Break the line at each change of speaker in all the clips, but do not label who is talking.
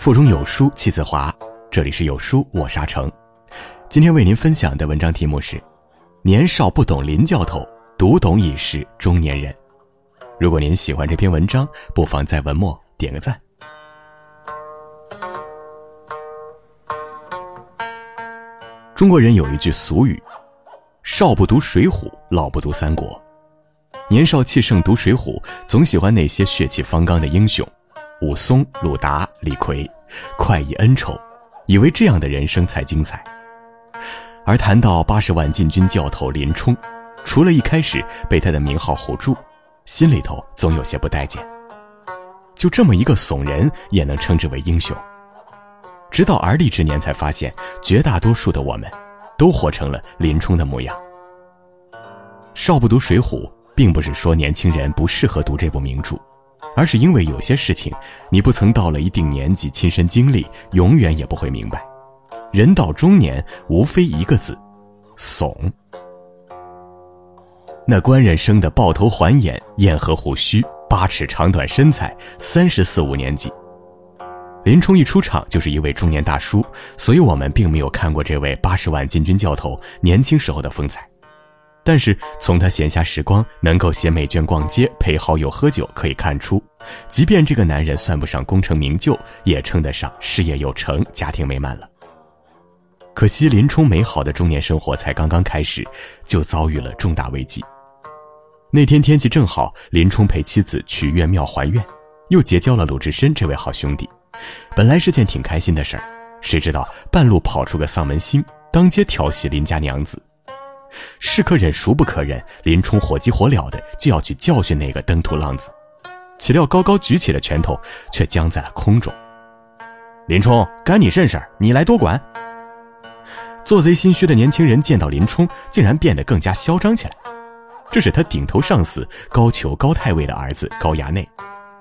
腹中有书气自华。这里是有书，我沙城。今天为您分享的文章题目是：年少不懂林教头，读懂已是中年人。如果您喜欢这篇文章，不妨在文末点个赞。中国人有一句俗语：“少不读水浒，老不读三国。”年少气盛读水浒，总喜欢那些血气方刚的英雄。武松、鲁达、李逵，快意恩仇，以为这样的人生才精彩。而谈到八十万禁军教头林冲，除了一开始被他的名号唬住，心里头总有些不待见。就这么一个怂人，也能称之为英雄？直到而立之年，才发现绝大多数的我们，都活成了林冲的模样。少不读水浒，并不是说年轻人不适合读这部名著。而是因为有些事情，你不曾到了一定年纪亲身经历，永远也不会明白。人到中年，无非一个字：怂。那官人生的豹头环眼、燕颌虎须、八尺长短身材，三十四五年纪。林冲一出场就是一位中年大叔，所以我们并没有看过这位八十万禁军教头年轻时候的风采。但是从他闲暇时光能够写美眷逛街、陪好友喝酒可以看出，即便这个男人算不上功成名就，也称得上事业有成、家庭美满了。可惜林冲美好的中年生活才刚刚开始，就遭遇了重大危机。那天天气正好，林冲陪妻子去岳庙还愿，又结交了鲁智深这位好兄弟，本来是件挺开心的事儿，谁知道半路跑出个丧门星，当街调戏林家娘子。是可忍，孰不可忍？林冲火急火燎的就要去教训那个登徒浪子，岂料高高举起的拳头却僵在了空中。林冲，干你甚事儿？你来多管。做贼心虚的年轻人见到林冲，竟然变得更加嚣张起来。这是他顶头上司高俅高太尉的儿子高衙内，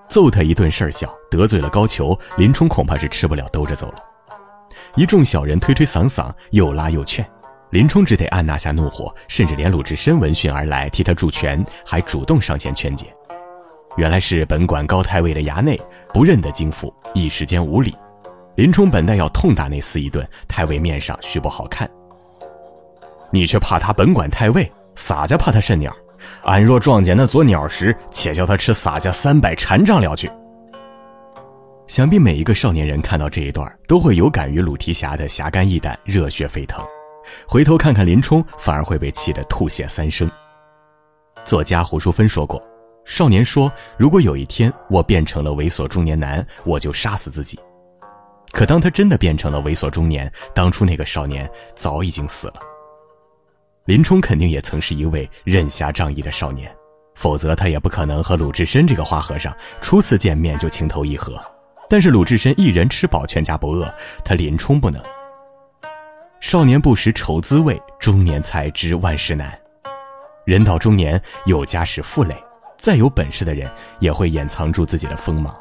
揍他一顿事儿小，得罪了高俅，林冲恐怕是吃不了兜着走了。一众小人推推搡搡，又拉又劝。林冲只得按捺下怒火，甚至连鲁智深闻讯而来替他助拳，还主动上前劝解。原来是本管高太尉的衙内不认得京府，一时间无礼。林冲本待要痛打那厮一顿，太尉面上须不好看。你却怕他本管太尉，洒家怕他甚鸟？俺若撞见那撮鸟时，且叫他吃洒家三百禅杖了去。想必每一个少年人看到这一段，都会有感于鲁提辖的侠肝义胆，热血沸腾。回头看看林冲，反而会被气得吐血三升。作家胡淑芬说过：“少年说，如果有一天我变成了猥琐中年男，我就杀死自己。可当他真的变成了猥琐中年，当初那个少年早已经死了。林冲肯定也曾是一位任侠仗义的少年，否则他也不可能和鲁智深这个花和尚初次见面就情投意合。但是鲁智深一人吃饱全家不饿，他林冲不能。”少年不识愁滋味，中年才知万事难。人到中年，有家室负累，再有本事的人也会掩藏住自己的锋芒。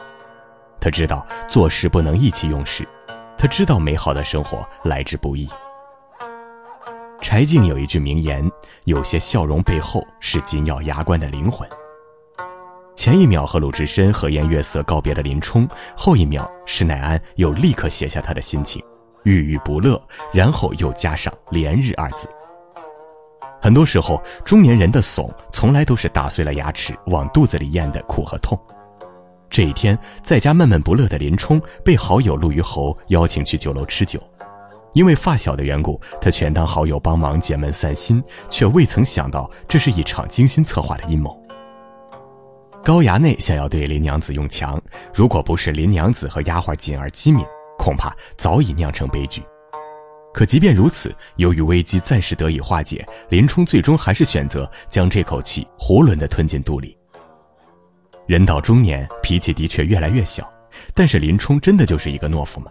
他知道做事不能意气用事，他知道美好的生活来之不易。柴静有一句名言：“有些笑容背后是紧咬牙关的灵魂。”前一秒和鲁智深和颜悦色告别的林冲，后一秒施耐庵又立刻写下他的心情。郁郁不乐，然后又加上“连日”二字。很多时候，中年人的怂，从来都是打碎了牙齿往肚子里咽的苦和痛。这一天，在家闷闷不乐的林冲，被好友陆虞侯邀请去酒楼吃酒。因为发小的缘故，他全当好友帮忙解闷散心，却未曾想到这是一场精心策划的阴谋。高衙内想要对林娘子用强，如果不是林娘子和丫鬟锦儿机敏。恐怕早已酿成悲剧。可即便如此，由于危机暂时得以化解，林冲最终还是选择将这口气囫囵地吞进肚里。人到中年，脾气的确越来越小，但是林冲真的就是一个懦夫吗？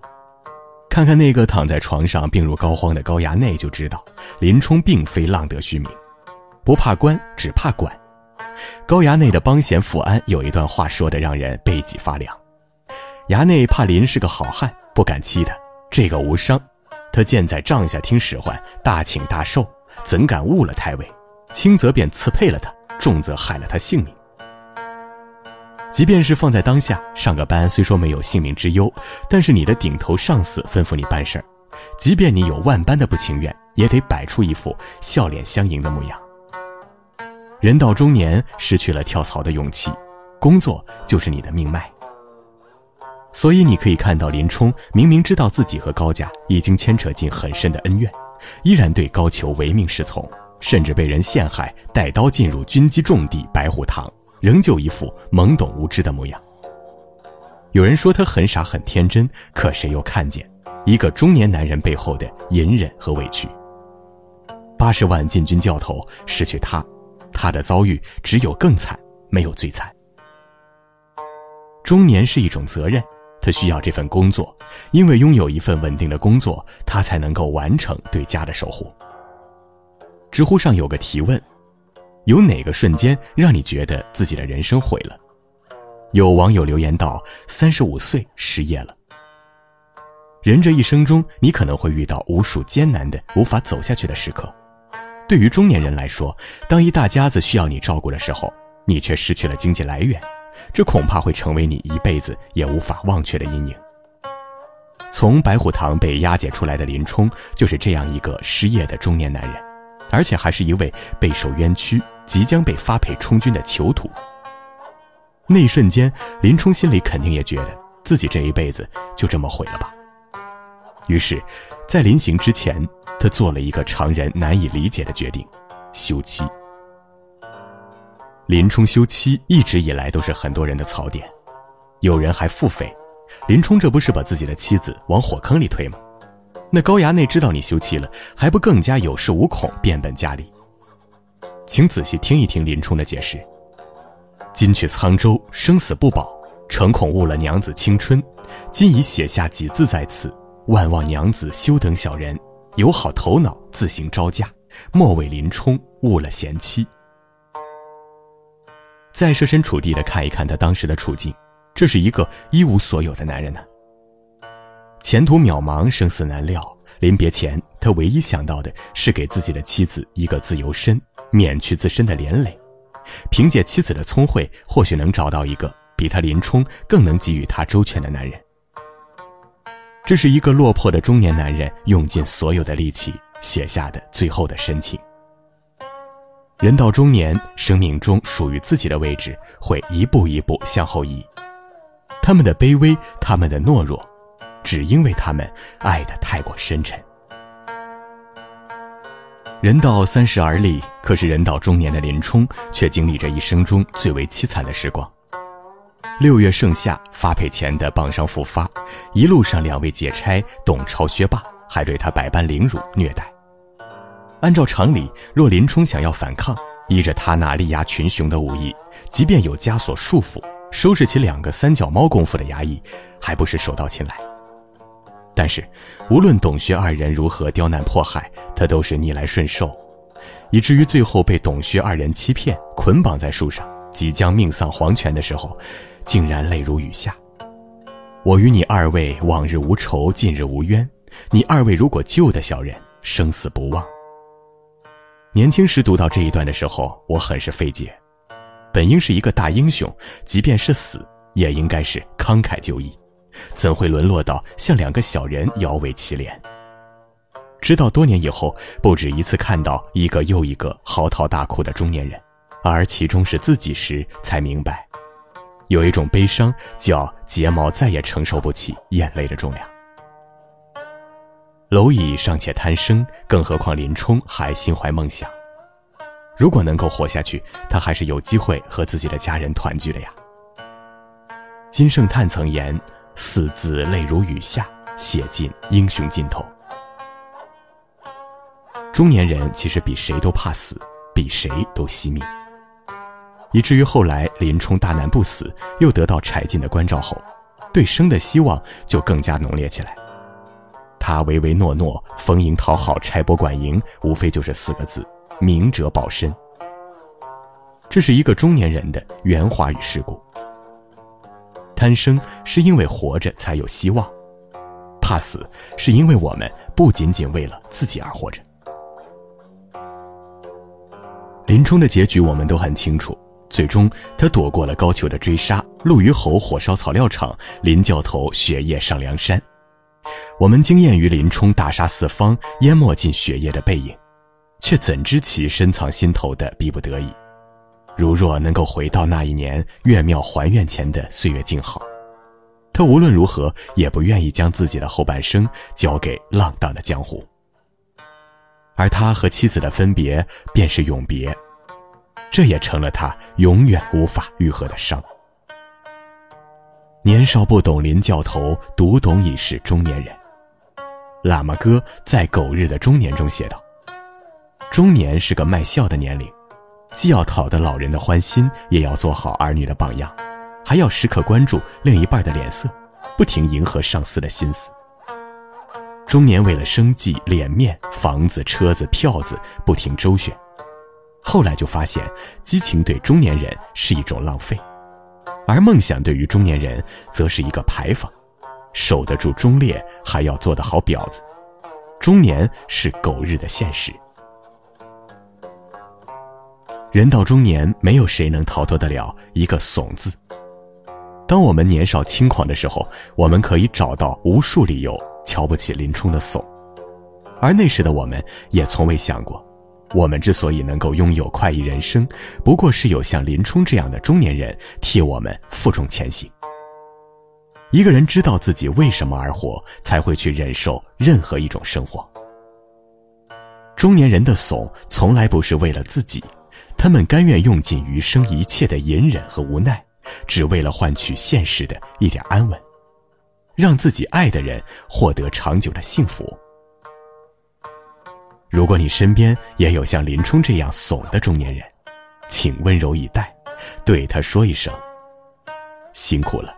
看看那个躺在床上病入膏肓的高衙内，就知道林冲并非浪得虚名，不怕官，只怕管。高衙内的帮闲富安有一段话说的让人背脊发凉：衙内怕林是个好汉。不敢欺他，这个无伤。他见在帐下听使唤，大请大受，怎敢误了太尉？轻则便辞配了他，重则害了他性命。即便是放在当下，上个班虽说没有性命之忧，但是你的顶头上司吩咐你办事儿，即便你有万般的不情愿，也得摆出一副笑脸相迎的模样。人到中年，失去了跳槽的勇气，工作就是你的命脉。所以你可以看到，林冲明明知道自己和高家已经牵扯进很深的恩怨，依然对高俅唯命是从，甚至被人陷害，带刀进入军机重地白虎堂，仍旧一副懵懂无知的模样。有人说他很傻很天真，可谁又看见一个中年男人背后的隐忍和委屈？八十万禁军教头失去他，他的遭遇只有更惨，没有最惨。中年是一种责任。他需要这份工作，因为拥有一份稳定的工作，他才能够完成对家的守护。知乎上有个提问：有哪个瞬间让你觉得自己的人生毁了？有网友留言道：“三十五岁失业了。”人这一生中，你可能会遇到无数艰难的、无法走下去的时刻。对于中年人来说，当一大家子需要你照顾的时候，你却失去了经济来源。这恐怕会成为你一辈子也无法忘却的阴影。从白虎堂被押解出来的林冲，就是这样一个失业的中年男人，而且还是一位备受冤屈、即将被发配充军的囚徒。那一瞬间，林冲心里肯定也觉得自己这一辈子就这么毁了吧。于是，在临行之前，他做了一个常人难以理解的决定：休妻。林冲休妻一直以来都是很多人的槽点，有人还腹诽：林冲这不是把自己的妻子往火坑里推吗？那高衙内知道你休妻了，还不更加有恃无恐，变本加厉？请仔细听一听林冲的解释：今去沧州，生死不保，诚恐误了娘子青春，今已写下几字在此，万望娘子休等小人，有好头脑自行招架，莫为林冲误了贤妻。再设身处地的看一看他当时的处境，这是一个一无所有的男人呢。前途渺茫，生死难料。临别前，他唯一想到的是给自己的妻子一个自由身，免去自身的连累。凭借妻子的聪慧，或许能找到一个比他林冲更能给予他周全的男人。这是一个落魄的中年男人用尽所有的力气写下的最后的深情。人到中年，生命中属于自己的位置会一步一步向后移。他们的卑微，他们的懦弱，只因为他们爱得太过深沉。人到三十而立，可是人到中年的林冲却经历着一生中最为凄惨的时光。六月盛夏，发配前的傍上复发，一路上两位解差董超、薛霸还对他百般凌辱虐待。按照常理，若林冲想要反抗，依着他那力压群雄的武艺，即便有枷锁束缚，收拾起两个三脚猫功夫的衙役，还不是手到擒来？但是，无论董薛二人如何刁难迫害，他都是逆来顺受，以至于最后被董薛二人欺骗，捆绑在树上，即将命丧黄泉的时候，竟然泪如雨下。我与你二位往日无仇，近日无冤，你二位如果救的小人，生死不忘。年轻时读到这一段的时候，我很是费解。本应是一个大英雄，即便是死，也应该是慷慨就义，怎会沦落到像两个小人摇尾乞怜？直到多年以后，不止一次看到一个又一个嚎啕大哭的中年人，而其中是自己时，才明白，有一种悲伤叫睫毛再也承受不起眼泪的重量。蝼蚁尚且贪生，更何况林冲还心怀梦想。如果能够活下去，他还是有机会和自己的家人团聚的呀。金圣叹曾言：“四字泪如雨下，写尽英雄尽头。”中年人其实比谁都怕死，比谁都惜命，以至于后来林冲大难不死，又得到柴进的关照后，对生的希望就更加浓烈起来。他唯唯诺诺，逢迎讨好，差拨管营，无非就是四个字：明哲保身。这是一个中年人的圆滑与世故。贪生是因为活着才有希望，怕死是因为我们不仅仅为了自己而活着。林冲的结局我们都很清楚，最终他躲过了高俅的追杀，陆虞侯火烧草料场，林教头雪夜上梁山。我们惊艳于林冲大杀四方、淹没进血液的背影，却怎知其深藏心头的逼不得已？如若能够回到那一年岳庙还愿前的岁月静好，他无论如何也不愿意将自己的后半生交给浪荡的江湖。而他和妻子的分别便是永别，这也成了他永远无法愈合的伤。年少不懂林教头，读懂已是中年人。喇嘛哥在《狗日的中年》中写道：“中年是个卖笑的年龄。”既要讨得老人的欢心，也要做好儿女的榜样，还要时刻关注另一半的脸色，不停迎合上司的心思。中年为了生计、脸面、房子、车子、票子不停周旋，后来就发现，激情对中年人是一种浪费，而梦想对于中年人则是一个牌坊，守得住忠烈，还要做得好婊子。中年是狗日的现实。人到中年，没有谁能逃脱得了一个“怂”字。当我们年少轻狂的时候，我们可以找到无数理由瞧不起林冲的怂，而那时的我们也从未想过，我们之所以能够拥有快意人生，不过是有像林冲这样的中年人替我们负重前行。一个人知道自己为什么而活，才会去忍受任何一种生活。中年人的怂，从来不是为了自己。他们甘愿用尽余生一切的隐忍和无奈，只为了换取现实的一点安稳，让自己爱的人获得长久的幸福。如果你身边也有像林冲这样怂的中年人，请温柔以待，对他说一声：辛苦了。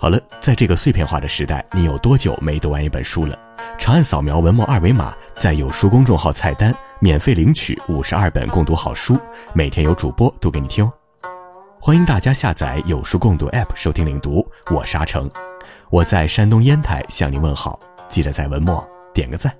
好了，在这个碎片化的时代，你有多久没读完一本书了？长按扫描文末二维码，在有书公众号菜单免费领取五十二本共读好书，每天有主播读给你听哦。欢迎大家下载有书共读 App 收听领读，我是沙成，我在山东烟台向您问好，记得在文末点个赞。